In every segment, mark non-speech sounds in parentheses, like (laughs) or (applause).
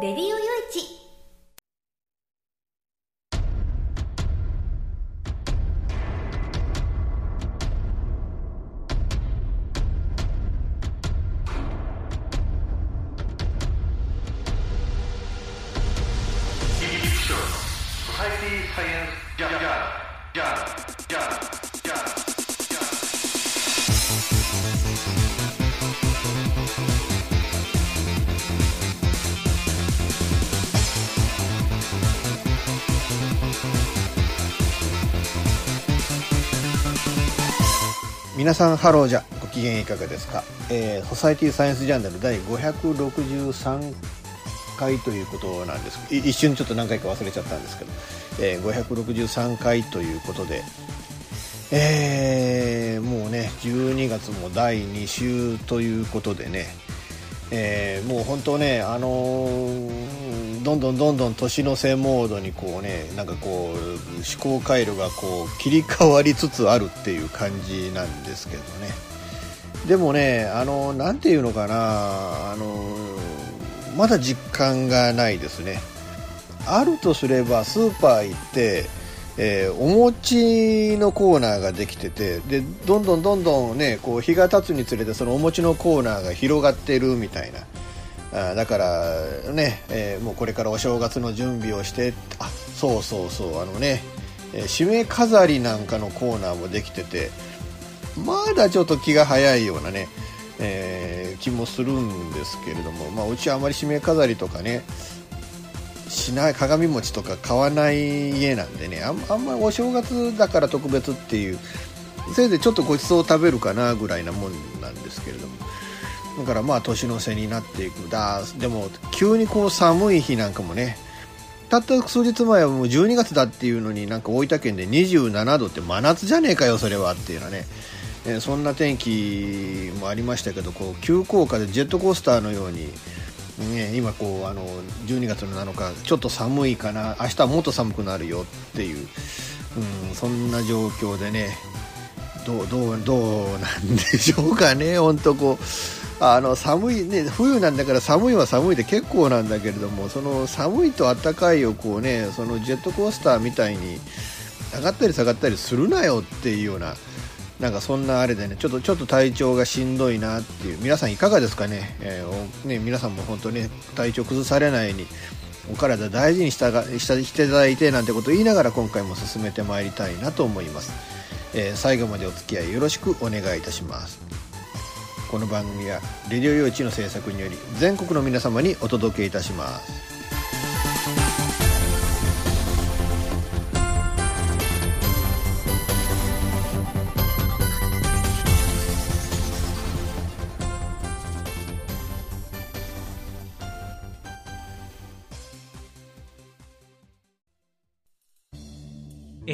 レディオ皆さんハローじゃ。ご機嫌いかがですか、えー、ソサイティサイエンスジャーナル第563回ということなんです。い一瞬ちょっと何回か忘れちゃったんですけど、えー、563回ということで。えー、もうね12月も第2週ということでね、えー、もう本当ねあのー、どんどんどんどん年の瀬モードにこうねなんかこう思考回路がこう切り替わりつつあるっていう感じなんですけどね。でもねあのなんていうのかなあのまだ実感がないですね。あるとすればスーパー行ってえー、お餅のコーナーができててでどんどんどんどんねこう日が経つにつれてそのお餅のコーナーが広がってるみたいな。あだからね、えー、もうこれからお正月の準備をしてあそうそうそうあのね、えー、締め飾りなんかのコーナーもできててまだちょっと気が早いようなね、えー、気もするんですけれども、まあ、うちはあまり締め飾りとかねしない鏡餅とか買わない家なんでねあんあんまりお正月だから特別っていうせいぜいちょっとごちそう食べるかなぐらいなもんなんですけれども。だからまあ年の瀬になっていくだ。でも急にこう寒い日なんかもね。たった数日前はもう12月だっていうのになんか大分県で27度って真夏じゃねえかよそれはっていうのはね。えそんな天気もありましたけどこう急降下でジェットコースターのようにね、今こうあの12月の7日ちょっと寒いかな。明日はもっと寒くなるよっていう、うん、そんな状況でね。どうどうどうなんでしょうかね本当こう。あの寒いね冬なんだから寒いは寒いで結構なんだけれどもその寒いと暖かいをこうねそのジェットコースターみたいに上がったり下がったりするなよっていうようななんかそんなあれでねちょっとちょっと体調がしんどいなっていう。皆さんいかがですかね,、えー、ね皆さんも本当に、体調崩されないようにお体大事にしたがしていただいてなんてことを言いながら今回も進めてまいりたいなと思います、えー、最後までお付き合いよろしくお願いいたします。この番組は「レディオ用地の制作により全国の皆様にお届けいたします。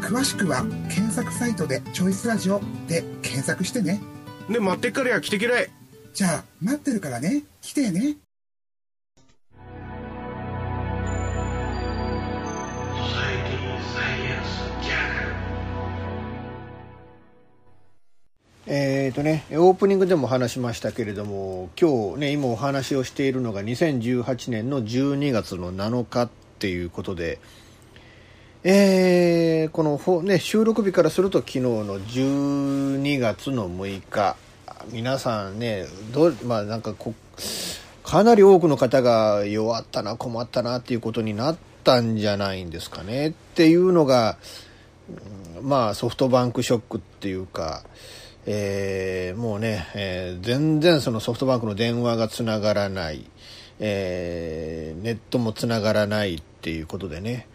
詳しくは検索サイトで「チョイスラジオ」で検索してね。ね待ってっからや来てけらい。じゃあ待ってるからね。来てね。えーとね、オープニングでも話しましたけれども今日ね今お話をしているのが2018年の12月の7日っていうことで、えーこの、ね、収録日からすると昨日の12月の6日。皆さんねどまあなんかこかなり多くの方が弱ったな困ったなっていうことになったんじゃないんですかね。っていうのが、まあソフトバンクショックっていうか、えーもうね、えー全然そのソフトバンクの電話がつながらない、えーネットもつながらないっていうことでね。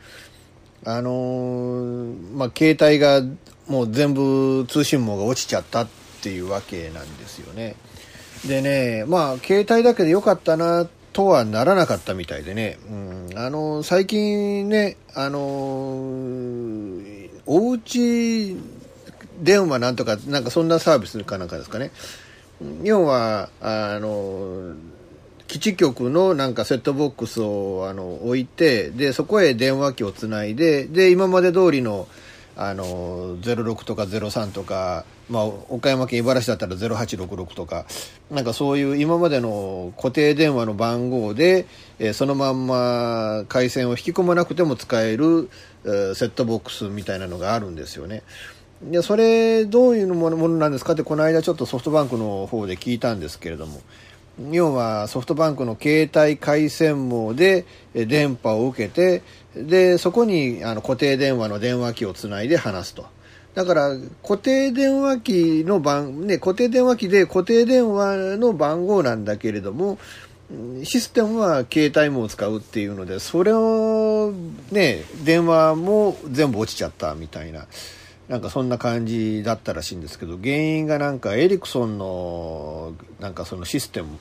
あのーまあ携帯がもう全部通信網が落ちちゃったっていうわけなんですよね。でねまあ携帯だけでよかったなとはならなかったみたいでね、うん、あの最近ねあのおうち電話なんとかなんかそんなサービスかなんかですかね。要はあの基地局のなんかセットボックスをあの置いてでそこへ電話機をつないでで今まで通りのあの06とか03とか、まあ、岡山県茨城だったら0866とかなんかそういう今までの固定電話の番号で、えーそのまんま回線を引き込まなくても使える、えーセットボックスみたいなのがあるんですよね。でそれどういうものものなんですかってこの間ちょっとソフトバンクの方で聞いたんですけれども要はソフトバンクの携帯回線網で電波を受けてでそこにあの固定電話の電話機をつないで話すと。だから固定電話機の番、ね、固定電話機で固定電話の番号なんだけれどもシステムは携帯網を使うっていうのでそれをね電話も全部落ちちゃったみたいな。なんかそんな感じだったらしいんですけど原因がなんかエリクソンのなんかそのシステム、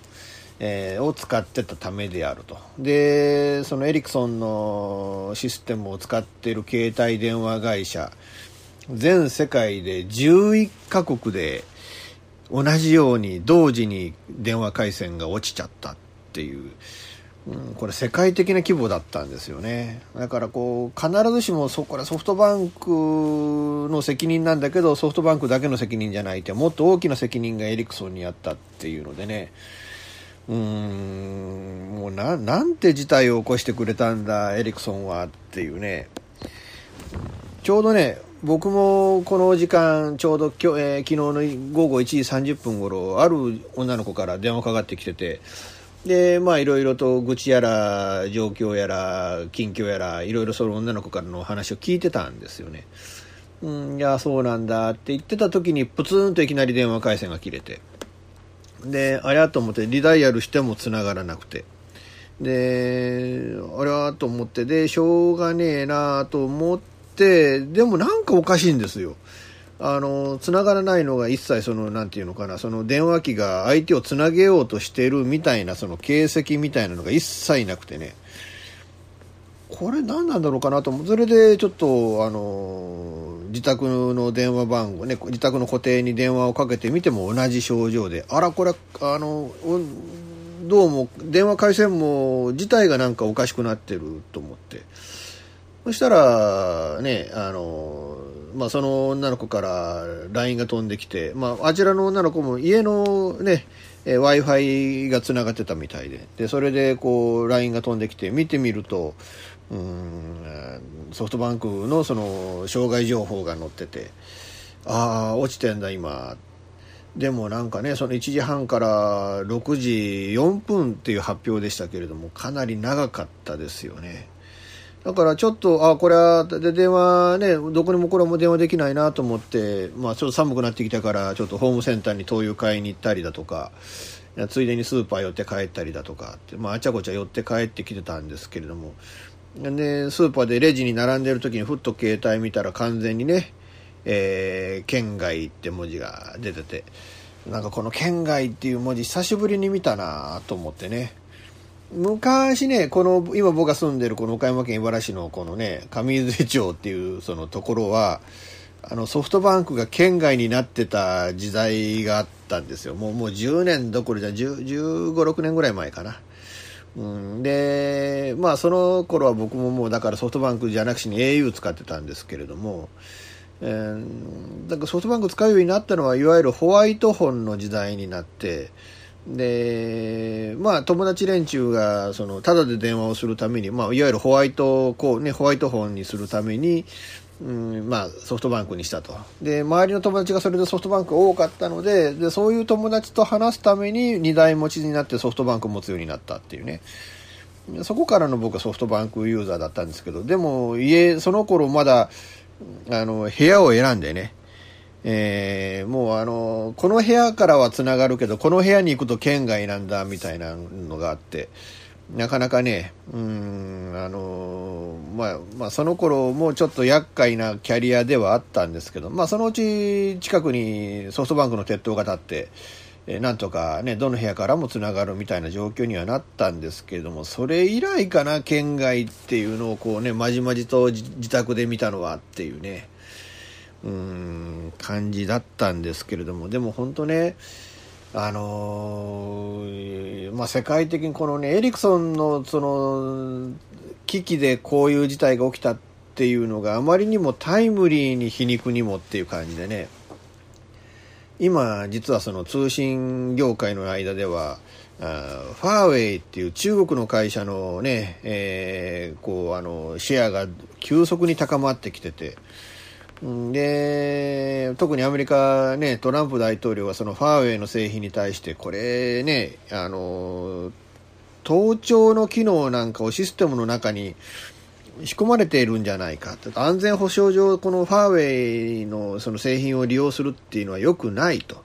えーを使ってたためであると。でそのエリクソンのシステムを使っている携帯電話会社全世界で11カ国で同じように同時に電話回線が落ちちゃったっていう、うん、これ世界的な規模だったんですよね。だからこう必ずしもそこれソフトバンクの責任なんだけどソフトバンクだけの責任じゃないってもっと大きな責任がエリクソンにあったっていうのでね。うーんもうななんて事態を起こしてくれたんだエリクソンはっていうね。ちょうどね僕もこの時間ちょうど今日、えー昨日の午後1時30分頃ある女の子から電話かかってきててでまあいろいろと愚痴やら状況やら近況やらいろいろその女の子からの話を聞いてたんですよね。うんいやそうなんだって言ってた時にプツンといきなり電話回線が切れて。であれやと思ってリダイヤルしても繋がらなくて。であれはと思ってでしょうがねえなと思ってでもなんかおかしいんですよ。あの繋がらないのが一切そのなんていうのかなその電話機が相手をつなげようとしてるみたいなその形跡みたいなのが一切なくてね。これ何なんだろうかなと思う。それでちょっとあの自宅の電話番号ね自宅の固定に電話をかけてみても同じ症状で。あらこれあのどうも電話回線網自体がなんかおかしくなってると思って。そしたらねあのまあその女の子から LINE が飛んできて、まあ、あちらの女の子も家のね w i f i がつながってたみたいででそれでこう LINE が飛んできて見てみるとうんソフトバンクのその障害情報が載っててああ落ちてんだ今。でもなんかねその1時半から6時4分っていう発表でしたけれどもかなり長かったですよね。だからちょっとあこれはで電話ねどこにもこれも電話できないなと思って、まあ、ちょっと寒くなってきたからちょっとホームセンターに灯油買いに行ったりだとかついでにスーパー寄って帰ったりだとかって、まあ、あちゃこちゃ寄って帰ってきてたんですけれども。でスーパーでレジに並んでる時にふっと携帯見たら完全にね、えー県外って文字が出ててなんかこの県外っていう文字久しぶりに見たなと思ってね。昔ねこの今僕が住んでるこの岡山県茨城市のこのね上水町っていうそのところはあのソフトバンクが県外になってた時代があったんですよ。もうもう10年どころじゃ1 5 6年ぐらい前かな。うん、でまあその頃は僕ももうだからソフトバンクじゃなくしに au 使ってたんですけれども、えー、だからソフトバンク使うようになったのはいわゆるホワイトフォンの時代になってでまあ友達連中がそのただで電話をするために、まあ、いわゆるホワイトこう、ね、ホワイトフォンにするために、うんまあ、ソフトバンクにしたと。で周りの友達がそれでソフトバンク多かったのででそういう友達と話すために2台持ちになってソフトバンクを持つようになったっていうね。そこからの僕はソフトバンクユーザーだったんですけどでも家その頃まだあの部屋を選んでねえー、もうあのこの部屋からはつながるけどこの部屋に行くと県外なんだみたいなのがあってなかなかね、うん、あの、まあ、まあ、その頃もうちょっと厄介なキャリアではあったんですけど、まあ、そのうち近くにソフトバンクの鉄塔が立って、えなんとかね、どの部屋からもつながるみたいな状況にはなったんですけども、それ以来かな、県外っていうのをこうね、まじまじと自宅で見たのはっていうね、うん、感じだったんですけれども、でも本当ね、あのー、まあ、世界的にこのね、エリクソンのその、危機でこういう事態が起きたっていうのがあまりにもタイムリーに皮肉にもっていう感じでね、今実はその通信業界の間では、あファーウェイっていう中国の会社のね、えー、こうあのシェアが急速に高まってきてて、で特にアメリカ、ね、トランプ大統領はそのファーウェイの製品に対してこれねあの盗聴の機能なんかをシステムの中に仕込まれているんじゃないか。安全保障上このファーウェイのその製品を利用するっていうのは良くないと、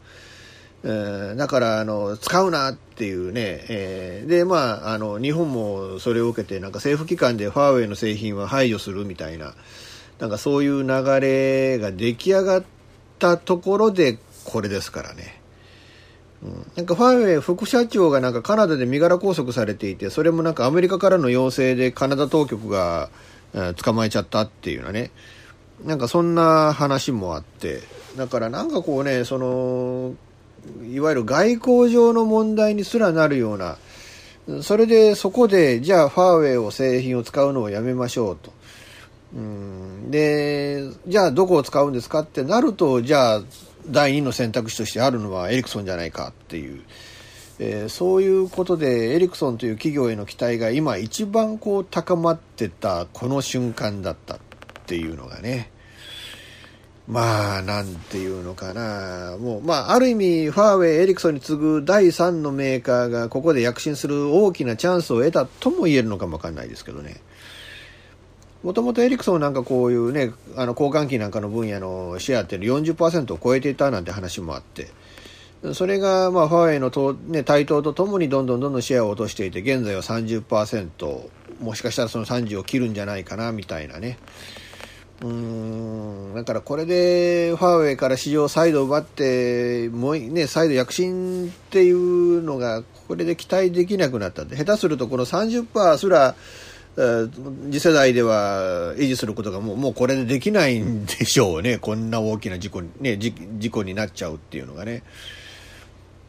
だからあの使うなっていうね、えー、でまああの日本もそれを受けてなんか政府機関でファーウェイの製品は排除するみたいな。なんかそういう流れが出来上がったところでこれですからね。うん、なんかファーウェイ副社長がなんかカナダで身柄拘束されていて、それもなんかアメリカからの要請でカナダ当局が、え捕まえちゃったっていうようなね。なんかそんな話もあって、だからなんかこうね、その、いわゆる外交上の問題にすらなるような、それでそこで、じゃあファーウェイを製品を使うのをやめましょうと。うん。でじゃあどこを使うんですかってなるとじゃあ第2の選択肢としてあるのはエリクソンじゃないかっていう、えー、そういうことでエリクソンという企業への期待が今一番こう高まってたこの瞬間だったっていうのがね。まあなんていうのかな。もうまあある意味ファーウェイエリクソンに次ぐ第3のメーカーがここで躍進する大きなチャンスを得たとも言えるのかもわかんないですけどね。もともとエリクソンなんかこういうね、あの交換機なんかの分野のシェアっていうの40%を超えていたなんて話もあって、それがまあファーウェイのと、ね、台頭とともにどんどんどんどんシェアを落としていて、現在は30%、もしかしたらその30を切るんじゃないかなみたいなね。うーん、だからこれでファーウェイから市場を再度奪って、もうね、再度躍進っていうのが、これで期待できなくなったんで、下手するとこの30%すら、次世代では維持することがもうもうこれでできないんでしょうね、(laughs) こんな大きな事故に,、ね、事故になっちゃうっていうのがね。っ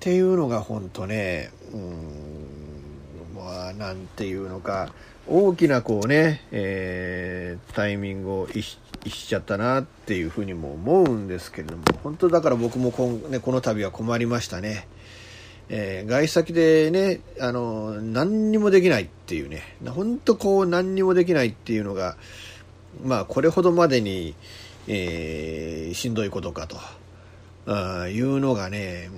ていうのが本当ね、うん、まあ、なんていうのか、大きなこうね、えー、タイミングを逸しちゃったなっていうふうにも思うんですけれども、本当だから僕もこ,、ね、この度は困りましたね。えー、外先でね、あの、何にもできないっていうね、本当こう何にもできないっていうのが、まあこれほどまでに、えー、しんどいことかと、あいうのがね、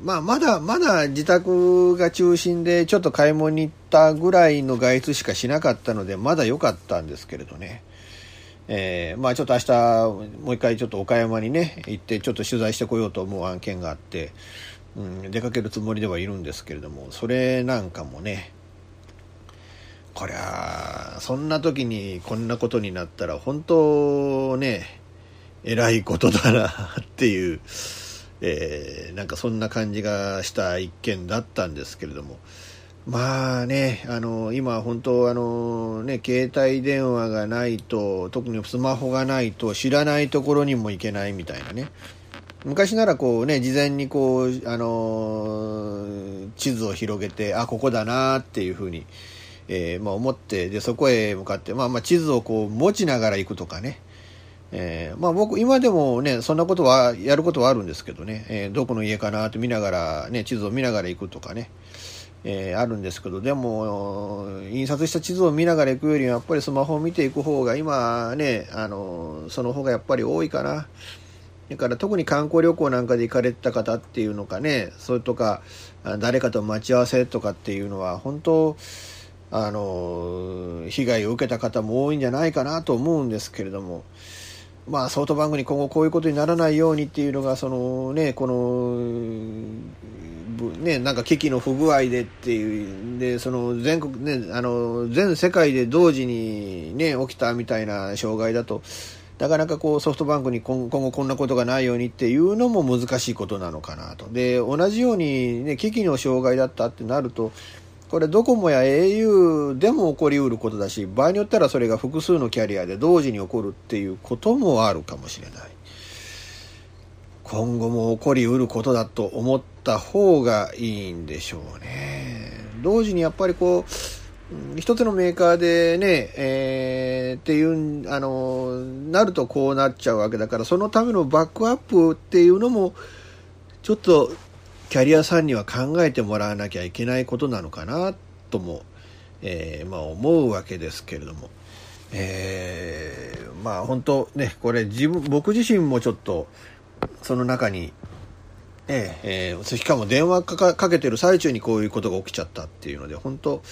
うん、まあまだまだ自宅が中心でちょっと買い物に行ったぐらいの外出しかしなかったので、まだ良かったんですけれどね。えー、まあちょっと明日もう一回ちょっと岡山にね行ってちょっと取材してこようと思う案件があって、うん、出かけるつもりではいるんですけれどもそれなんかもねこりゃそんな時にこんなことになったら本当ねえらいことだなっていう、えー、なんかそんな感じがした一件だったんですけれども。まあねあの今本当あのね携帯電話がないと特にスマホがないと知らないところにも行けないみたいなね。昔ならこうね事前にこう、あのー地図を広げてあここだなっていうふうに、えーまあ、思ってでそこへ向かって、まあ、まあ地図をこう持ちながら行くとかね、えーまあ、僕今でもねそんなことはやることはあるんですけどね、えーどこの家かなって見ながら、ね、地図を見ながら行くとかね、えーあるんですけどでも印刷した地図を見ながら行くよりはやっぱりスマホを見ていく方が今ねあのその方がやっぱり多いかな。だから特に観光旅行なんかで行かれた方っていうのかねそれとか誰かと待ち合わせとかっていうのは本当あの被害を受けた方も多いんじゃないかなと思うんですけれどもまあソフトバンクに今後こういうことにならないようにっていうのがそのねこのねなんか危機の不具合でっていうでその全国ねあの全世界で同時にね起きたみたいな障害だとなかなかこうソフトバンクに今後こんなことがないようにっていうのも難しいことなのかなと。で、同じようにね、機器の障害だったってなると、これドコモや au でも起こりうることだし、場合によったらそれが複数のキャリアで同時に起こるっていうこともあるかもしれない。今後も起こりうることだと思った方がいいんでしょうね。同時にやっぱりこう、一つのメーカーでね、えーっていう、あの、なるとこうなっちゃうわけだから、そのためのバックアップっていうのも、ちょっとキャリアさんには考えてもらわなきゃいけないことなのかなとも、えーまあ思うわけですけれども、えーまあ本当ね、これ自分、僕自身もちょっと、その中に、えええーしかも電話かけてる最中にこういうことが起きちゃったっていうので、本当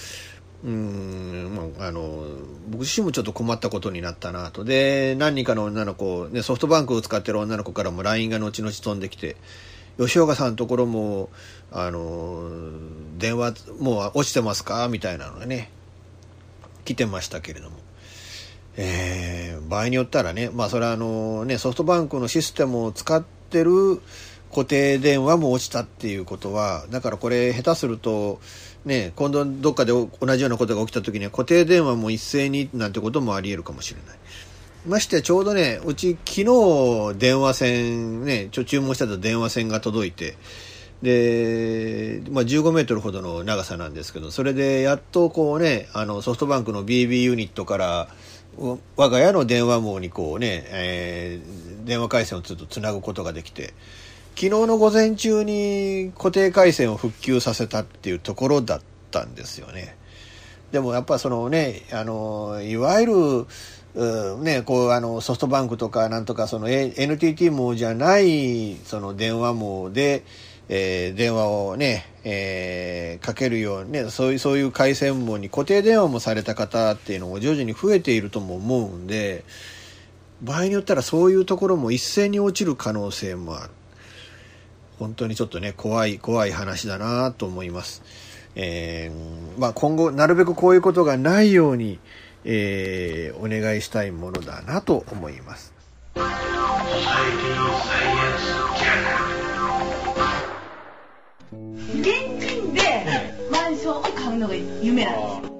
うん、まあ、あの、僕自身もちょっと困ったことになったなと。で、何人かの女の子、ね、ソフトバンクを使ってる女の子からも LINE が後々飛んできて、吉岡さんのところも、あの、電話、もう落ちてますか？みたいなのがね、来てましたけれども。えー場合によったらね、まあそれはあのね、ソフトバンクのシステムを使ってる固定電話も落ちたっていうことは、だからこれ下手すると、ね、今度どっかで同じようなことが起きた時には固定電話も一斉になんてこともあり得るかもしれない。ましてちょうどね、うち昨日電話線、ね、ちょ注文してた電話線が届いて、で、まあ、15メートルほどの長さなんですけど、それでやっとこうね、あのソフトバンクの BB ユニットから、我が家の電話網にこうね、えー電話回線をちょっとつなぐことができて、昨日の午前中に固定回線を復旧させたっていうところだったんですよね。でもやっぱそのね、あの、いわゆる、うね、こう、あの、ソフトバンクとかなんとか、その、NTT 網じゃない、その電話網で、えー電話をね、えーかけるようにね、そういう、そういう回線網に固定電話もされた方っていうのも徐々に増えているとも思うんで、場合によったらそういうところも一斉に落ちる可能性もある。本当にちょっとね、怖い、怖い話だなと思います。えーまあ今後、なるべくこういうことがないように、えーお願いしたいものだなと思います。現金でマンションを買うのが夢なんですよ。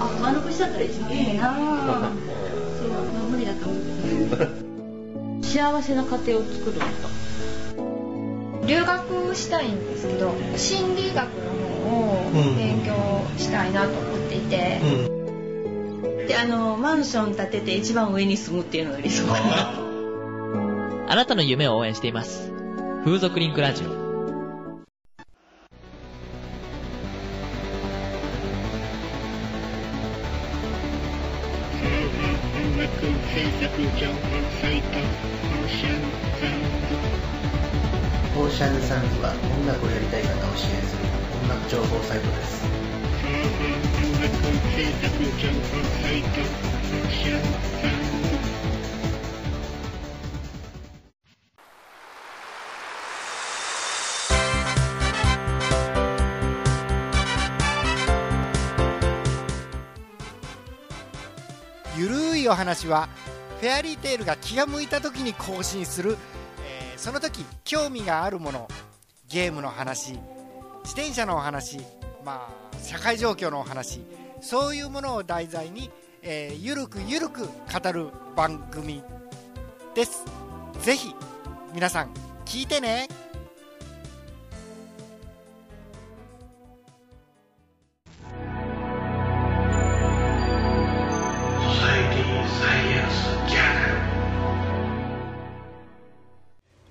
あ、丸腰だったら一番いいな。そう、まあ無理だと思う。(laughs) 幸せな家庭を作るのと。留学したいんですけど心理学の方を勉強したいなと思っていて、で、あの、マンション建てて一番上に住むっていうのが理想かな。(laughs) あなたの夢を応援しています。風俗リンクラジオ。オ情報サイトです。ゆるいお話はフェアリーテールが気が向いた時に更新する、えーその時興味があるものゲームの話自転車のお話まあ社会状況のお話そういうものを題材に、えーゆるくゆるく語る番組です。ぜひ皆さん聞いてね。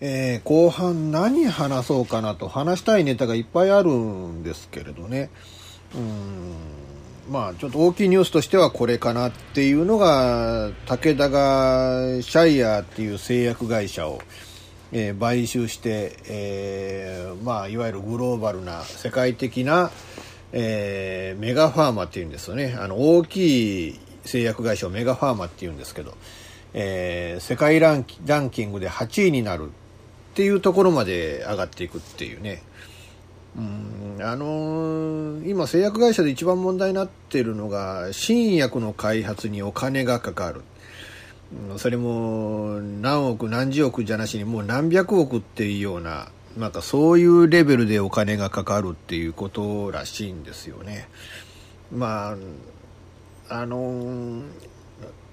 えー、後半何話そうかなと話したいネタがいっぱいあるんですけれどね。うん。まあちょっと大きいニュースとしてはこれかなっていうのが武田がシャイヤーっていう製薬会社を、えー、買収して、えー、まあいわゆるグローバルな世界的な、えー、メガファーマっていうんですよね。あの大きい製薬会社をメガファーマっていうんですけど、えー、世界ランキンキングで8位になる。っていうところまで上がっていくっていうね。うんあのー、今製薬会社で一番問題になっているのが新薬の開発にお金がかかる、うん、それも何億何十億じゃなしにもう何百億っていうようななんかそういうレベルでお金がかかるっていうことらしいんですよねまああのー、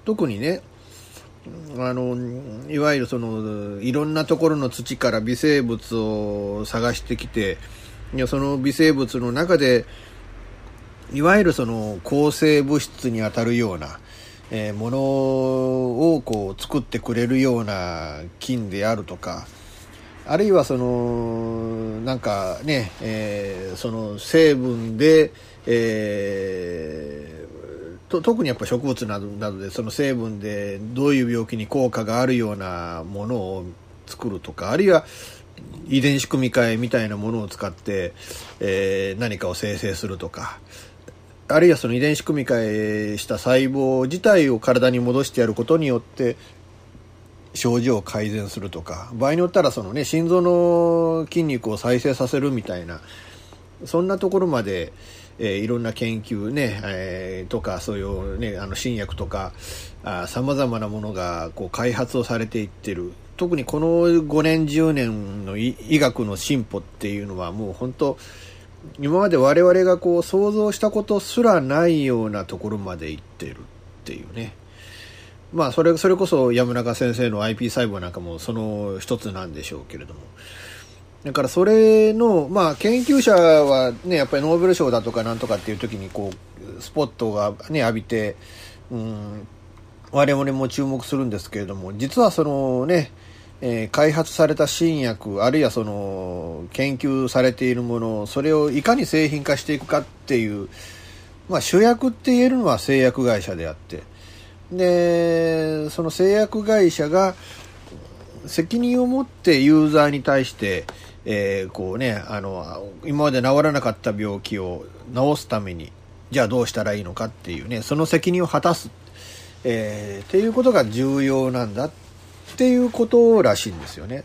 特にねあのいわゆるそのいろんなところの土から微生物を探してきていやその微生物の中でいわゆるその抗生物質にあたるような、えー、ものをこう作ってくれるような菌であるとかあるいはそのなんかね、えー、その成分で、えーと特にやっぱ植物などなどでその成分でどういう病気に効果があるようなものを作るとかあるいは遺伝子組み換えみたいなものを使って、えー、何かを生成するとかあるいはその遺伝子組み換えした細胞自体を体に戻してやることによって症状を改善するとか場合によったらその、ね、心臓の筋肉を再生させるみたいなそんなところまで、えー、いろんな研究ね、えー、とかそういうねあの新薬とかさまざまなものがこう開発をされていってる。特にこの5年10年の医学の進歩っていうのはもう本当今まで我々がこう想像したことすらないようなところまで行ってるっていうね。まあそれそれこそ山中先生の iP 細胞なんかもその一つなんでしょうけれども。だからそれの、まあ、研究者はね、やっぱりノーベル賞だとかなんとかっていう時に、こう、スポットがね、浴びて、うん、我々も注目するんですけれども、実はそのね、えー、開発された新薬、あるいはその、研究されているもの、それをいかに製品化していくかっていう、まあ、主役って言えるのは製薬会社であって、で、その製薬会社が、責任を持ってユーザーに対して、えー、こうね、あの、今まで治らなかった病気を治すために、じゃあどうしたらいいのかっていうね、その責任を果たす、えー、っていうことが重要なんだっていうことらしいんですよね。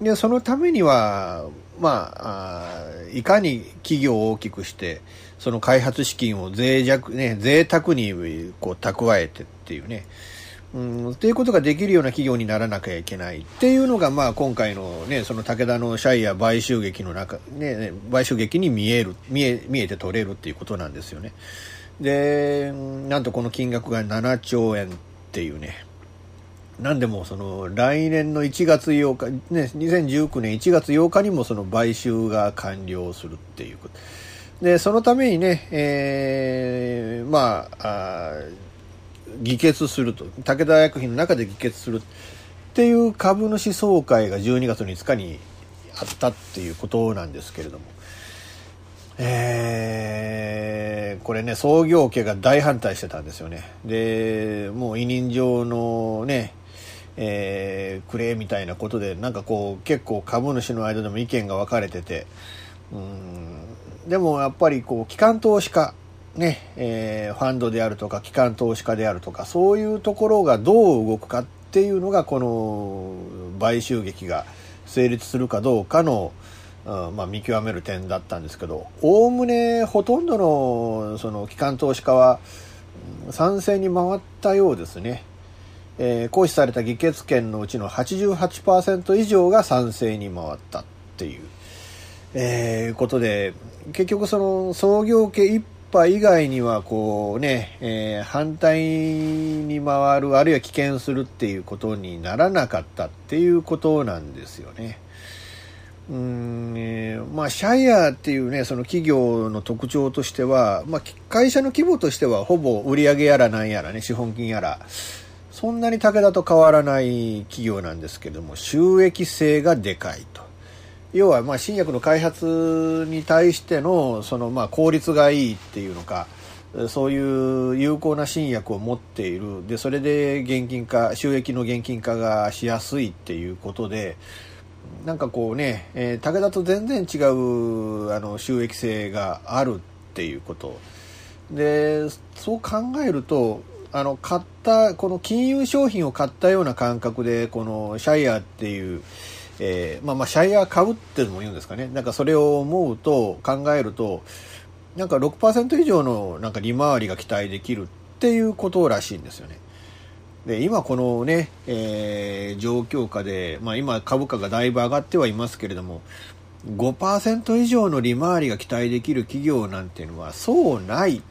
で、そのためには、まあ、あいかに企業を大きくして、その開発資金を脆弱、ね、贅沢にこう蓄えてっていうね、うん、っていうことができるような企業にならなきゃいけないっていうのが、まあ、今回のね、その武田のシャイや買収劇の中、ね、買収劇に見える、見え、見えて取れるっていうことなんですよね。で、なんとこの金額が7兆円っていうね、なんでもその来年の1月8日、ね、2019年1月8日にもその買収が完了するっていうこと。で、そのためにね、えー、まあ、あ議決すると武田薬品の中で議決するっていう株主総会が12月5日にあったっていうことなんですけれども、えー、これね創業家が大反対してたんですよね。でもう委任状のねえー、くれみたいなことでなんかこう結構株主の間でも意見が分かれててうんでもやっぱりこう機関投資家ね、えー、ファンドであるとか機関投資家であるとかそういうところがどう動くかっていうのがこの買収劇が成立するかどうかの、うんまあ、見極める点だったんですけどおおむねほとんどのその機関投資家は賛成に回ったようですね。えー、行使された議決権のうちの88%以上が賛成に回ったっていう、えー、ことで結局その創業家一波以外にはこうね、えー、反対に回るあるいは棄権するっていうことにならなかったっていうことなんですよね。うんえーまあ、シャイアっていうね、その企業の特徴としては、まあ、会社の規模としてはほぼ売上やらなんやらね、資本金やら、そんなに武田と変わらない企業なんですけども、収益性がでかいと。要は、まあ、新薬の開発に対しての、その、まあ、効率がいいっていうのか、そういう有効な新薬を持っている。で、それで現金化、収益の現金化がしやすいっていうことで、なんかこうね、えー、武田と全然違うあの収益性があるっていうことでそう考えるとあの買ったこの金融商品を買ったような感覚でこのシャイアっていう、えー、まあまあシャイア株っていうのも言うんですかねなんかそれを思うと考えるとなんか6%以上のなんか利回りが期待できるっていうことらしいんですよね。で今このね、えー、状況下で、まあ、今株価がだいぶ上がってはいますけれども5%以上の利回りが期待できる企業なんていうのはそうない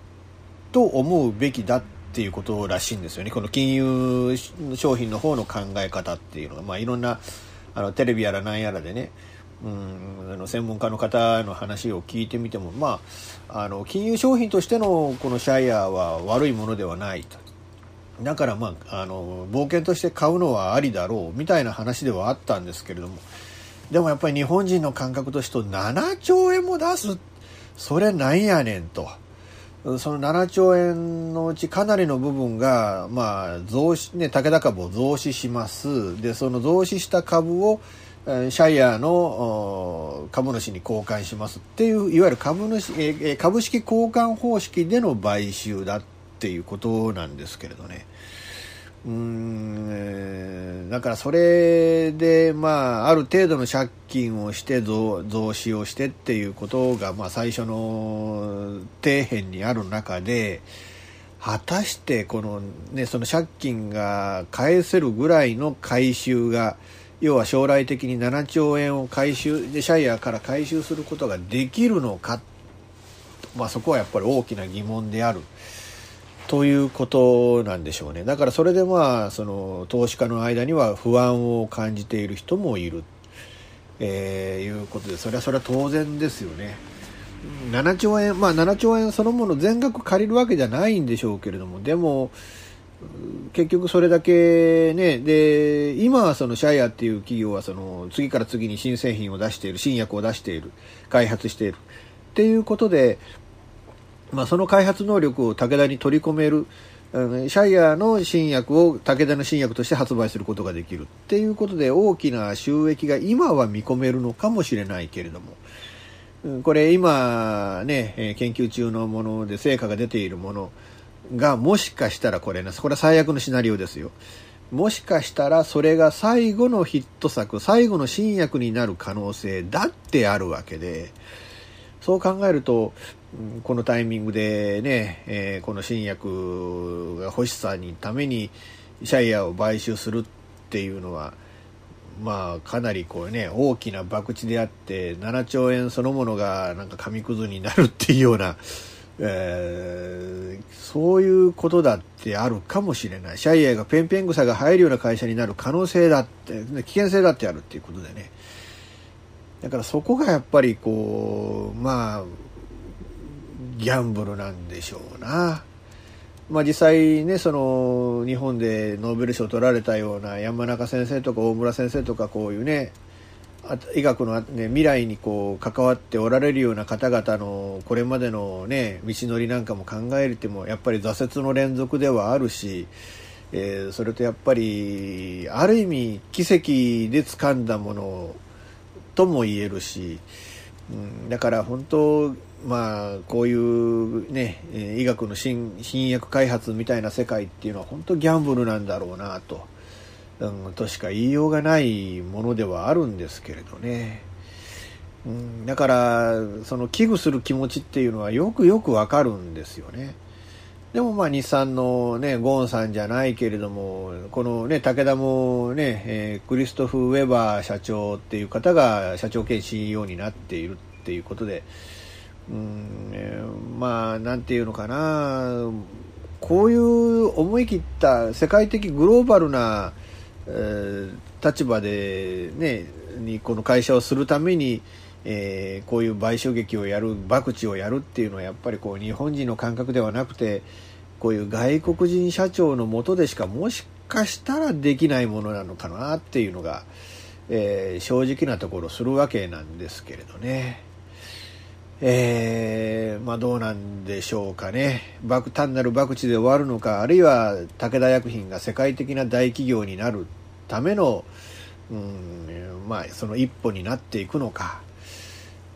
と思うべきだっていうことらしいんですよねこの金融商品の方の考え方っていうのが、まあ、いろんなあのテレビやらなんやらでねうんあの専門家の方の話を聞いてみても、まあ、あの金融商品としてのこのシャイアーは悪いものではないとだからまあ、あの、冒険として買うのはありだろう、みたいな話ではあったんですけれども、でもやっぱり日本人の感覚として7兆円も出す、それなんやねんと。その7兆円のうちかなりの部分が、まあ、増資、ね、武田株を増資します。で、その増資した株を、シャイアーの株主に交換しますっていう、いわゆる株主、株式交換方式での買収だっていうことなんですけれどね。うん、だからそれで、まあ、ある程度の借金をして増、増資をしてっていうことが、まあ、最初の底辺にある中で、果たしてこのね、その借金が返せるぐらいの回収が、要は将来的に7兆円を回収、で、シャイアーから回収することができるのか、まあそこはやっぱり大きな疑問である。ということなんでしょうね。だからそれでまあ、その投資家の間には不安を感じている人もいる。えー、いうことで、それはそれは当然ですよね。7兆円、まあ7兆円そのもの全額借りるわけじゃないんでしょうけれども、でも、結局それだけね、で、今はそのシャイアっていう企業はその次から次に新製品を出している、新薬を出している、開発している。っていうことで、まあ、その開発能力を武田に取り込める、シャイアーの新薬を武田の新薬として発売することができるっていうことで大きな収益が今は見込めるのかもしれないけれども、これ今ね、研究中のもので成果が出ているものがもしかしたらこれね、これは最悪のシナリオですよ。もしかしたらそれが最後のヒット作、最後の新薬になる可能性だってあるわけで、そう考えると、このタイミングでね、えー、この新薬が欲しさにためにシャイアを買収するっていうのは、まあ、かなりこうね、大きな博打であって、7兆円そのものがなんか紙くずになるっていうような、えー、そういうことだってあるかもしれない。シャイアがペンペン草が入るような会社になる可能性だって、危険性だってあるっていうことでね。だからそこがやっぱりこう、まあ、ギャンブルなんでしょうな。まあ実際ね、その日本でノーベル賞取られたような山中先生とか大村先生とかこういうね、医学の、ね、未来にこう関わっておられるような方々のこれまでのね、道のりなんかも考えてもやっぱり挫折の連続ではあるし、えー、それとやっぱりある意味奇跡で掴んだものとも言えるし、うん、だから本当まあ、こういうね、医学の新新薬開発みたいな世界っていうのは本当ギャンブルなんだろうなと、うん、としか言いようがないものではあるんですけれどね。うん、だから、その危惧する気持ちっていうのはよくよくわかるんですよね。でもまあ日産のね、ゴーンさんじゃないけれども、このね、武田もね、えー、クリストフ・ウェバー社長っていう方が社長兼 CEO になっているっていうことで、うん、まあ、なんていうのかな、こういう思い切った世界的グローバルな、えー、立場でね、にこの会社をするために、えー、こういう買収劇をやる博打をやるっていうのはやっぱりこう日本人の感覚ではなくてこういう外国人社長のもとでしかもしかしたらできないものなのかなっていうのが、えー、正直なところするわけなんですけれどね。えー、まあどうなんでしょうかね。単なる博打で終わるのか、あるいは武田薬品が世界的な大企業になるための、うん、まあその一歩になっていくのか。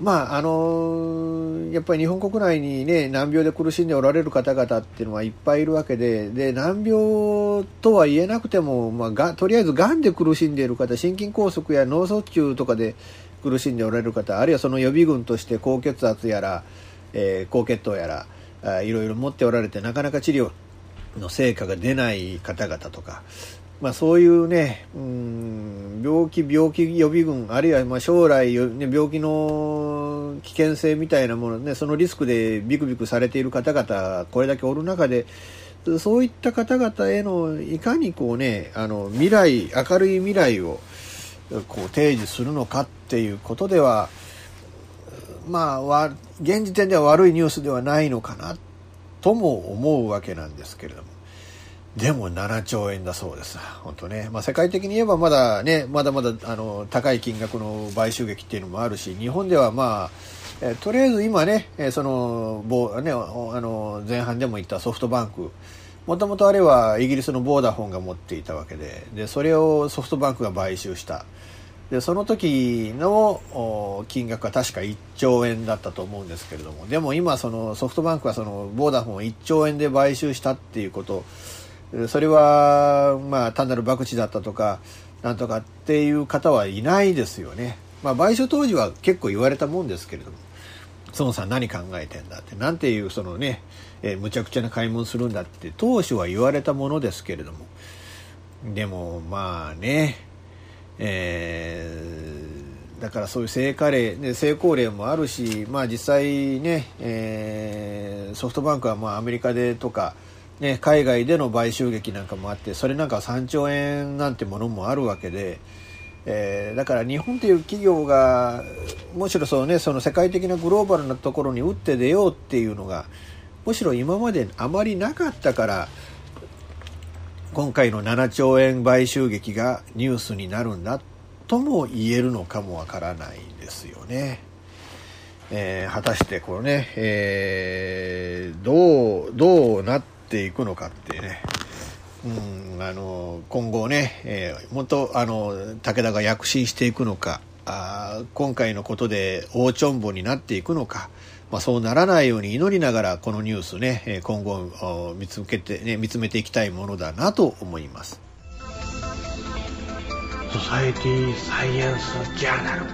まああのやっぱり日本国内にね難病で苦しんでおられる方々っていうのはいっぱいいるわけでで難病とは言えなくても、まあ、がとりあえずがんで苦しんでいる方心筋梗塞や脳卒中とかで苦しんでおられる方あるいはその予備軍として高血圧やら、えー、高血糖やらあいろいろ持っておられてなかなか治療の成果が出ない方々とかまあ、そういうね、うん、病気、病気予備軍、あるいはまあ将来、ね、病気の危険性みたいなものね、そのリスクでビクビクされている方々、これだけおる中で、そういった方々への、いかにこうね、あの、未来、明るい未来を、こう提示するのかっていうことでは、まあ、現時点では悪いニュースではないのかな、とも思うわけなんですけれども。でも7兆円だそうです。本当ね。まあ、世界的に言えばまだね、まだまだあの高い金額の買収劇っていうのもあるし、日本ではまあ、とりあえず今ね、その、ね、あの前半でも言ったソフトバンク、もともとあれはイギリスのボーダフォンが持っていたわけで、で、それをソフトバンクが買収した。で、その時の金額は確か1兆円だったと思うんですけれども、でも今そのソフトバンクはそのボーダフォンを1兆円で買収したっていうこと、それは、まあ、単なる博打だったとか、なんとかっていう方はいないですよね。まあ、買収当時は結構言われたもんですけれども、孫さん何考えてんだって、なんていうそのね、えー、むちゃくちゃな買い物するんだって当初は言われたものですけれども、でもまあね、えー、だからそういう成果例、ね、成功例もあるし、まあ実際ね、えー、ソフトバンクはまあアメリカでとか、ね、海外での買収劇なんかもあってそれなんか3兆円なんてものもあるわけで、えー、だから日本という企業がむしろその,、ね、その世界的なグローバルなところに打って出ようっていうのがむしろ今まであまりなかったから今回の7兆円買収劇がニュースになるんだとも言えるのかもわからないんですよね。えー、果たしてこのね、えー、どう、どうなっていくのかってね、うん、あの今後ね、えー、本当あの武田が躍進していくのかあ今回のことで大ちょんぼになっていくのか、まあ、そうならないように祈りながらこのニュースね今後見つけて、ね、見つめていきたいものだなと思います。ソサエティサイエンスジャーナル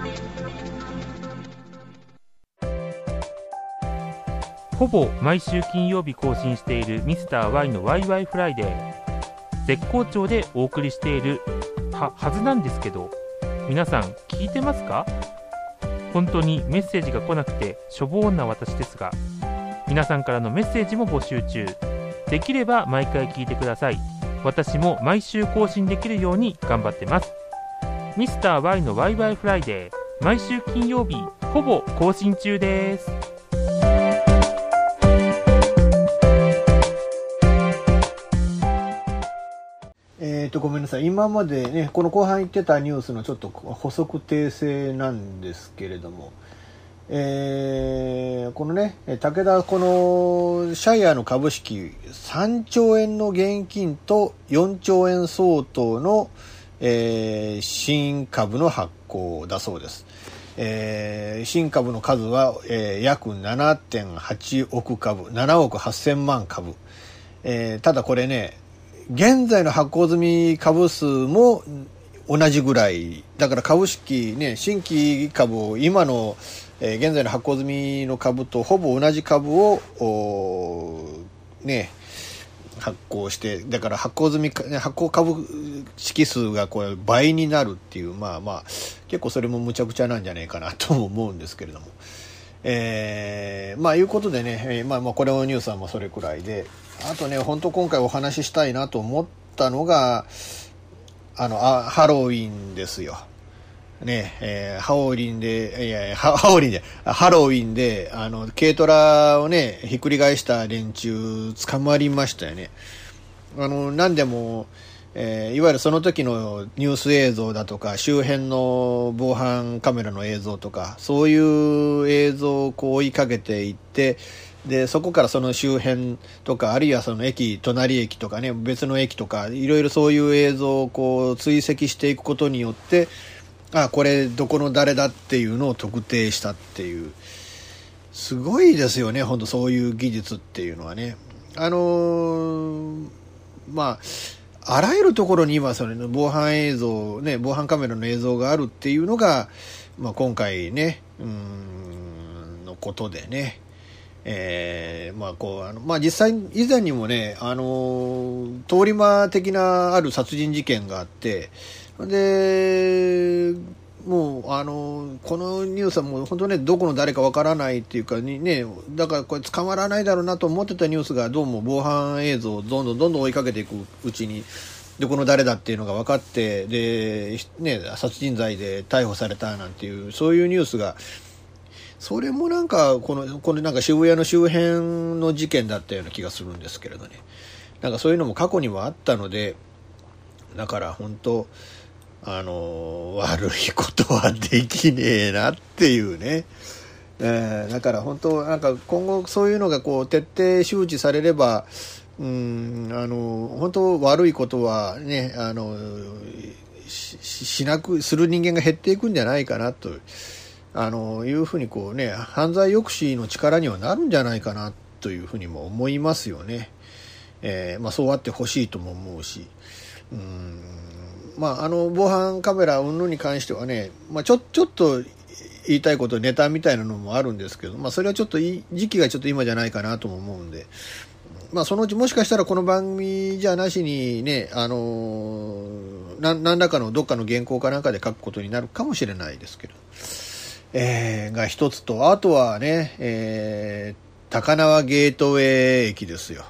ほぼ毎週金曜日更新しているミスター y のワイワイフライデー絶好調でお送りしているはずなんですけど皆さん聞いてますか？本当にメッセージが来なくてしょぼーんな私ですが皆さんからのメッセージも募集中。できれば毎回聞いてください。私も毎週更新できるように頑張ってます。ミスター y の YY フライデー。毎週金曜日ほぼ更新中です。っ、と、ごめんなさい。今までね、この後半言ってたニュースのちょっと補足訂正なんですけれども、えー、このね、武田、このシャイアの株式3兆円の現金と4兆円相当の、えー、新株の発行だそうです。えー、新株の数は、えー、約7.8億株、7億8000万株。えー、ただこれね、現在の発行済み株数も同じぐらい。だから株式ね、新規株を今の、えー、現在の発行済みの株とほぼ同じ株を、ね、発行して、だから発行済み、発行株式数がこれ倍になるっていう、まあまあ、結構それもむちゃくちゃなんじゃないかなとも思うんですけれども。えー、まあいうことでね、えー、まあまあこれのニュースはまあそれくらいで、あとね、本当今回お話ししたいなと思ったのが、あの、あハロウィンですよ。ね、えー、ハオリンで、いやいや、ハオリンで、ハロウィンで、あの、軽トラをね、ひっくり返した連中、捕まりましたよね。あの、何でも、えー、いわゆるその時のニュース映像だとか、周辺の防犯カメラの映像とか、そういう映像をこう追いかけていって、で、そこからその周辺とか、あるいはその駅、隣駅とかね、別の駅とか、いろいろそういう映像をこう追跡していくことによって、あ、これどこの誰だっていうのを特定したっていう。すごいですよね、本当そういう技術っていうのはね。あのー、まあ、あらゆるところに今、それの防犯映像、ね、防犯カメラの映像があるっていうのが、まあ、今回ね、うん、のことでね、えー、まあこう、あの、まあ実際、以前にもね、あの通り魔的なある殺人事件があって、で、もう、あの、このニュースはもう本当ね、どこの誰かわからないっていうかにね、だからこれ捕まらないだろうなと思ってたニュースがどうも防犯映像をどんどんどんどん追いかけていくうちに、どこの誰だっていうのが分かって、で、ね、殺人罪で逮捕されたなんていう、そういうニュースが、それもなんか、この、このなんか渋谷の周辺の事件だったような気がするんですけれどね。なんかそういうのも過去にもあったので、だから本当、あの、悪いことはできねえなっていうね。えー、だから本当、なんか今後そういうのがこう徹底周知されれば、うん、あの、本当悪いことはね、あの、ししなく、する人間が減っていくんじゃないかなと。あのいうふうにこうね犯罪抑止の力にはなるんじゃないかなというふうにも思いますよね。えー、まあ、そうあってほしいとも思うし。うんまあ、あの防犯カメラ云々に関してはね、まあ、ちょちょっと言いたいことネタみたいなのもあるんですけど、まあ、それはちょっと時期がちょっと今じゃないかなとも思うんで、まあ、そのうちもしかしたらこの番組じゃなしにね、あの、何らかのどっかの原稿かなんかで書くことになるかもしれないですけど。えー、が一つと、あとはね、えー、高輪ゲートウェイ駅ですよ。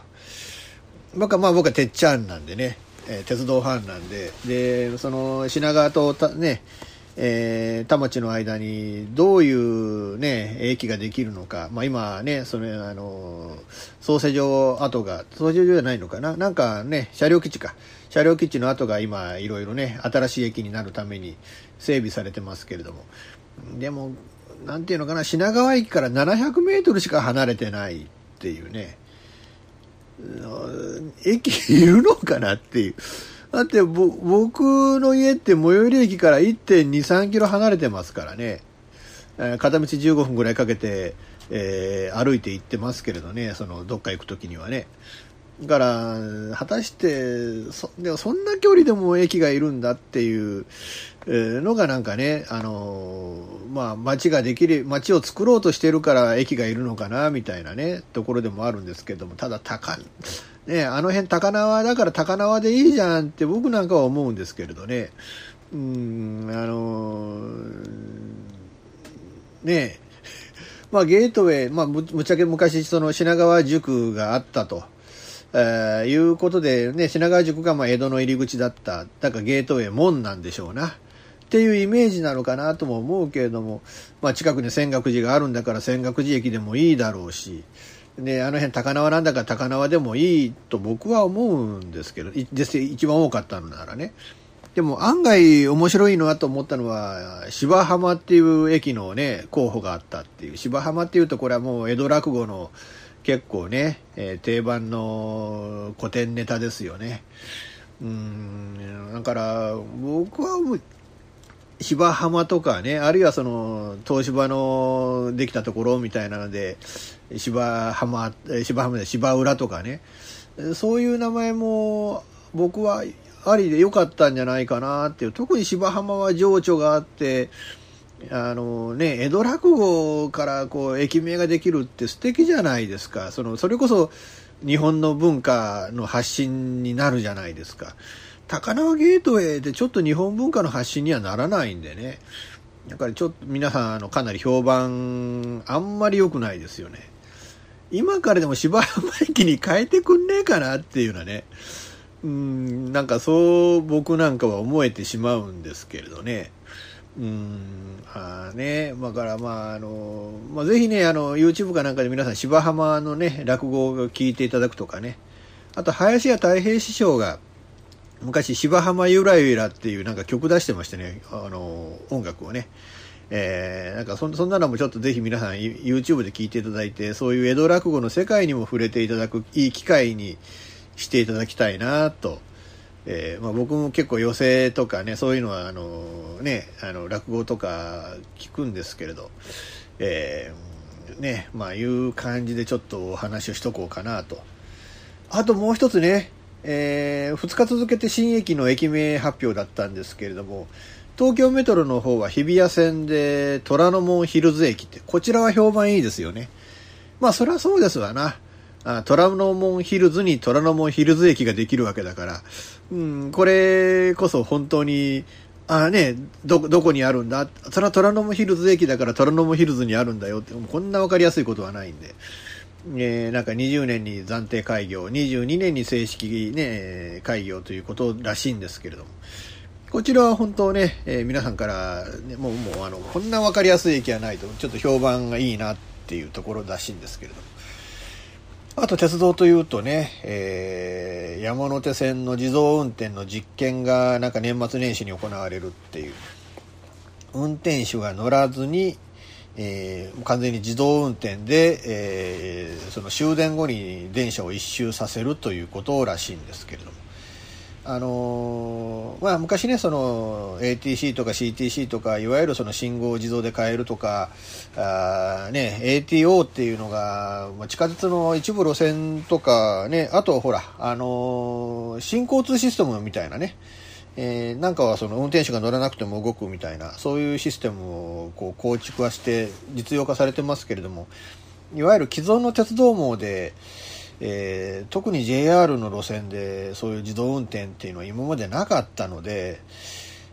僕は、まあ僕はてっちゃんなんでね、えー、鉄道ファンなんで、で、その品川とたね、えー、田町の間にどういうね、駅ができるのか。まあ今ね、それ、あの、操船場跡が、操船場じゃないのかな？なんかね、車両基地か。車両基地の跡が今、いろいろね、新しい駅になるために整備されてますけれども。でも、なんていうのかな、品川駅から700メートルしか離れてないっていうね、駅いるのかなっていう。だって僕の家って最寄り駅から1.2、3キロ離れてますからね。片道15分ぐらいかけて、えー、歩いて行ってますけれどね、そのどっか行く時にはね。から、果たしてそ、でもそんな距離でも駅がいるんだっていうのがなんかね、あの、まあ街ができる、街を作ろうとしてるから駅がいるのかな、みたいなね、ところでもあるんですけども、ただ高、ね、あの辺高輪だから高輪でいいじゃんって僕なんかは思うんですけれどね、うん、あの、ねまあゲートウェイ、まあむっちゃけ昔その品川塾があったと。えー、いうことで、ね、品川宿がまあ江戸の入り口だった。だからゲートウェイ門なんでしょうな。っていうイメージなのかなとも思うけれども、まあ近くに泉岳寺があるんだから泉岳寺駅でもいいだろうし、ね、あの辺高輪なんだから高輪でもいいと僕は思うんですけど、です一番多かったのならね。でも案外面白いのはと思ったのは、芝浜っていう駅のね、候補があったっていう。芝浜っていうとこれはもう江戸落語の結構ね、えー、定番の古典ネタですよね。うん、だから僕は芝浜とかね、あるいはその東芝のできたところみたいなので、芝浜、芝浜で芝浦とかね、そういう名前も僕はありで良かったんじゃないかなっていう、特に芝浜は情緒があって、あのね、江戸落語からこう駅名ができるって素敵じゃないですか。その、それこそ日本の文化の発信になるじゃないですか。高輪ゲートウェイでちょっと日本文化の発信にはならないんでね。だからちょっと皆さん、あの、かなり評判、あんまり良くないですよね。今からでも芝浜駅に変えてくんねえかなっていうのはね。うん、なんかそう僕なんかは思えてしまうんですけれどね。うん。あね。だからまああの、まあ、ぜひねあの YouTube かなんかで皆さん芝浜のね落語を聞いていただくとかね。あと林家太平師匠が昔芝浜ゆらゆらっていうなんか曲出してましてねあの音楽をね。えー、なんかそそんなのもちょっとぜひ皆さん YouTube で聞いていただいてそういう江戸落語の世界にも触れていただくいい機会にしていただきたいなと、えーまあ、僕も結構寄席とかねそういうのはあのねあの落語とか聞くんですけれど、えー、ねまあいう感じでちょっとお話をしとこうかなとあともう一つね、えー、2日続けて新駅の駅名発表だったんですけれども東京メトロの方は日比谷線で虎ノ門ヒルズ駅って、こちらは評判いいですよね。まあそれはそうですわな。あ虎ノ門ヒルズに虎ノ門ヒルズ駅ができるわけだから、うん、これこそ本当に、あね、ど、どこにあるんだ？それは虎ノ門ヒルズ駅だから虎ノ門ヒルズにあるんだよって、こんなわかりやすいことはないんで。えー、なんか20年に暫定開業、22年に正式ね、開業ということらしいんですけれども。こちらは本当ね、えー、皆さんから、ね、もう、もう、あの、こんな分かりやすい駅はないと、ちょっと評判がいいなっていうところらしいんですけれども。あと鉄道というとね、えー、山手線の自動運転の実験がなんか年末年始に行われるっていう。運転手が乗らずに、えー、完全に自動運転で、えー、その終電後に電車を一周させるということらしいんですけれども。あのまあ、昔ね、その ATC とか CTC とか、いわゆるその信号を自動で変えるとか、あね、ATO っていうのが、地下鉄の一部路線とかね、あとほら、あの新交通システムみたいなね、えー、なんかはその運転手が乗らなくても動くみたいな、そういうシステムをこう構築はして実用化されてますけれども、いわゆる既存の鉄道網で、えー、特に JR の路線でそういう自動運転っていうのは今までなかったので、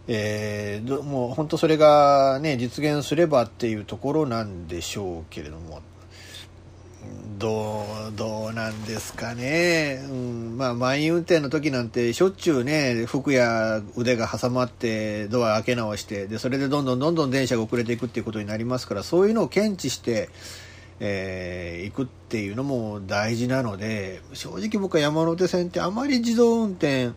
えー、もう本当それがね実現すればっていうところなんでしょうけれども。どうどうなんですかね、うん、まあ満員運転の時なんてしょっちゅうね服や腕が挟まってドア開け直してでそれでどんどんどんどん電車が遅れていくっていうことになりますからそういうのを検知してえー、行くっていうのも大事なので正直僕は山手線ってあまり自動運転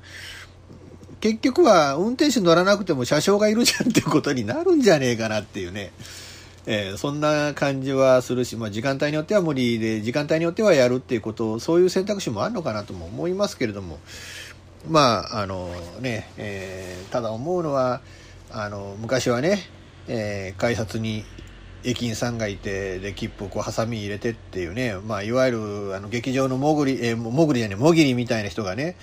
結局は運転手乗らなくても車掌がいるじゃんっていうことになるんじゃねえかなっていうね、えー、そんな感じはするし、まあ、時間帯によっては無理で時間帯によってはやるっていうことそういう選択肢もあるのかなとも思いますけれども。まああのね、えー、ただ思うのはあの昔はね、えー、改札に駅員さんがいてで切符をこうハサミ入れてっていうね、まあ、いわゆるあの劇場の潜り、えー、潜りじゃねもぎりみたいな人がね、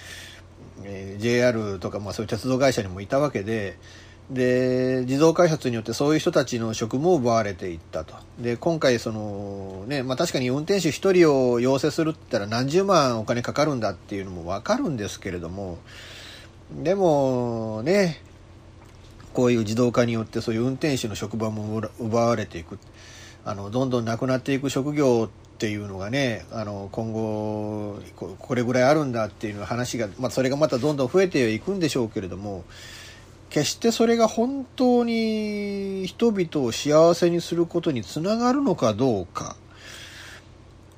えー、JR とか、まあ、そういう鉄道会社にもいたわけでで自動開発によってそういう人たちの職も奪われていったと。で今回その、ねまあ、確かに運転手1人を要請するって言ったら何十万お金かかるんだっていうのも分かるんですけれどもでもねこういう自動化によってそういう運転手の職場も奪われていく。あのどんどんなくなっていく職業ってっていうのがねあの今後これぐらいあるんだっていう話が、まあ、それがまたどんどん増えていくんでしょうけれども決してそれが本当に人々を幸せにすることにつながるのかどうか。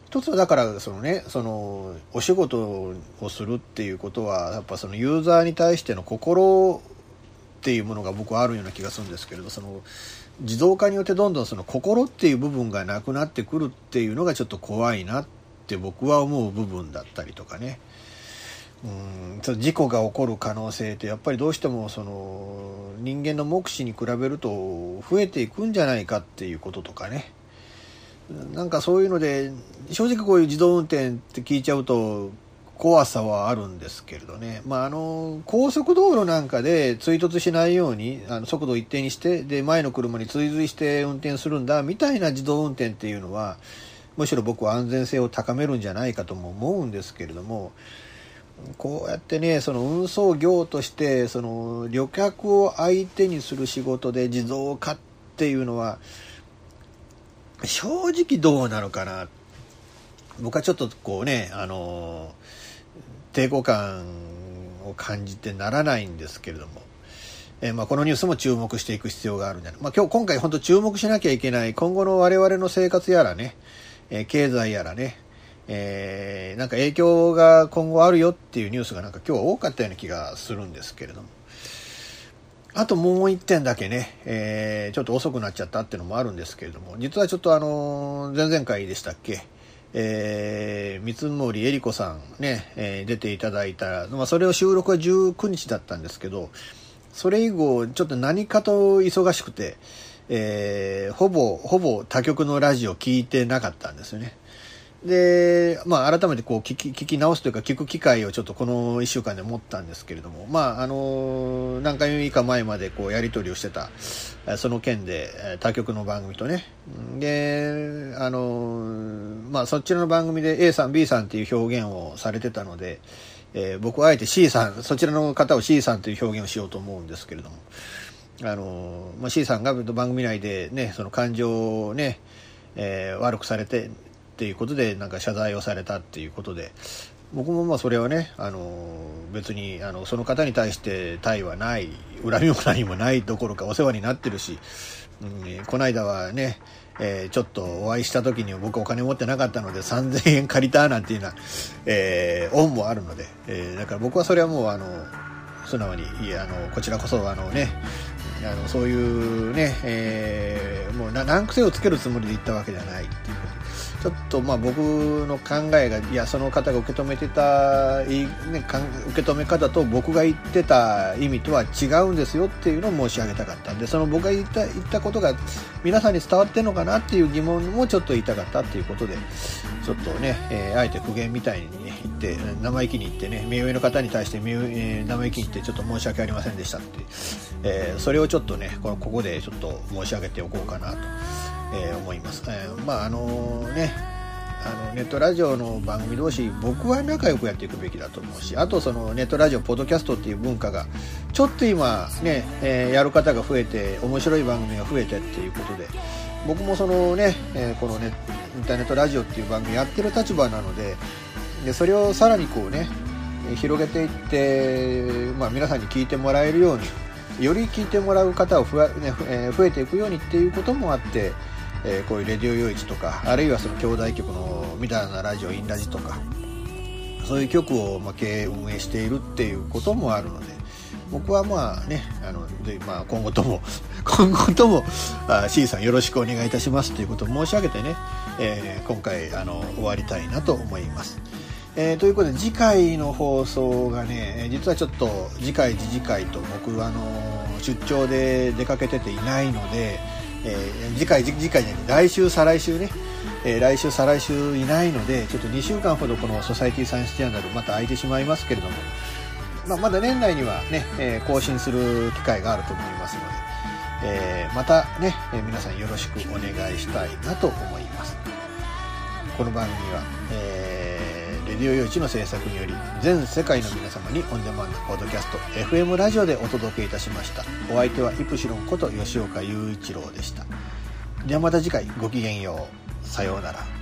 一つはだからそのねそのお仕事をするっていうことはやっぱそのユーザーに対しての心っていうものが僕はあるような気がするんですけれどその自動化によってどんどんその心っていう部分がなくなってくるっていうのがちょっと怖いなって僕は思う部分だったりとかね。うん事故が起こる可能性ってやっぱりどうしてもその人間の目視に比べると増えていくんじゃないかっていうこととかね。なんかそういうので正直こういう自動運転って聞いちゃうと怖さはあるんですけれどね、まあ、あの高速道路なんかで追突しないようにあの速度を一定にしてで前の車に追随して運転するんだみたいな自動運転っていうのはむしろ僕は安全性を高めるんじゃないかとも思うんですけれどもこうやってねその運送業としてその旅客を相手にする仕事で自動化っていうのは正直どうなのかな。僕はちょっとこうねあの抵抗感を感じてならないんですけれども。えー、まあ、このニュースも注目していく必要があるんじゃない、まあ、今日今回本当注目しなきゃいけない今後の我々の生活やらね、えー、経済やらね、えー、なんか影響が今後あるよっていうニュースがなんか今日は多かったような気がするんですけれども。あともう一点だけね、えー、ちょっと遅くなっちゃったっていうのもあるんですけれども。実はちょっとあの前々回でしたっけえー、三森恵里子さんね、えー、出ていただいた、まあ、それを収録は19日だったんですけど、それ以後、ちょっと何かと忙しくて、えー、ほぼ、ほぼ他局のラジオ聞いてなかったんですよね。で、まあ、改めてこう聞き、聞き直すというか、聞く機会をちょっとこの1週間で持ったんですけれども、まあ、あの、何回か前までこう、やり取りをしてた、その件で、他局の番組とね、で、あの、まあ、そちらの番組で A さん、B さんっていう表現をされてたので、えー、僕はあえて C さん、そちらの方を C さんという表現をしようと思うんですけれども、あの、まあ、C さんが番組内でね、その感情をね、えー、悪くされてっていうことで、なんか謝罪をされたっていうことで、僕もまあそれはね、あの別にあのその方に対して対はない恨みも何もないどころかお世話になってるし、うん、この間はね、えー、ちょっとお会いした時に僕お金持ってなかったので3000円借りたなんていうような、えー、恩もあるので、えー、だから僕はそれはもうあの素直にいやあのこちらこそあのねあのそういうね、えー、もう難癖をつけるつもりで言ったわけじゃないっていうちょっとまあ僕の考えがいやその方が受け止めてた、ね、受け止め方と僕が言ってた意味とは違うんですよっていうのを申し上げたかったんでその僕が言った言ったことが皆さんに伝わってるのかなっていう疑問もちょっと言いたかったっていうことでちょっとね、えー、あえて苦言みたいに、ね、言って生意気に言ってね目上の方に対して、え、生意気に言ってちょっと申し訳ありませんでしたって、えー、それをちょっとねここでちょっと申し上げておこうかなと。えー、思います。えー、まああのねあのネットラジオの番組同士僕は仲良くやっていくべきだと思うしあとそのネットラジオポッドキャストっていう文化がちょっと今ね、えー、やる方が増えて面白い番組が増えてっていうことで僕もそのね、えー、このねインターネットラジオっていう番組やってる立場なのででそれをさらにこうね広げていって、まあ、皆さんに聞いてもらえるようにより聞いてもらう方をふわ、ねえー、増えていくようにっていうこともあってえー、こういうレディオ用一とかあるいはその兄弟局のみたいなラジオインラジとかそういう局をまあ経営運営しているっていうこともあるので僕はまあねあので、まあ、今後とも (laughs) 今後ともあ C さんよろしくお願いいたしますということを申し上げてね、えー、今回あの終わりたいなと思います。えー、ということで次回の放送がね実はちょっと次回次次回と僕あの出張で出かけてていないのでえー、次回次回じゃない来週再来週ね、えー、来週再来週いないのでちょっと2週間ほどこのソサイティサイエンスジャーナルまた空いてしまいますけれども、まあ、まだ年内にはね、えー、更新する機会があると思いますので、えまたね、え皆さんよろしくお願いしたいなと思います。この番組は、えレディオ用地の制作により全世界の皆様にオンデマンドポッドキャスト FM ラジオでお届けいたしました。お相手はイプシロンこと吉岡雄一郎でした。ではまた次回ごきげんよう。さようなら。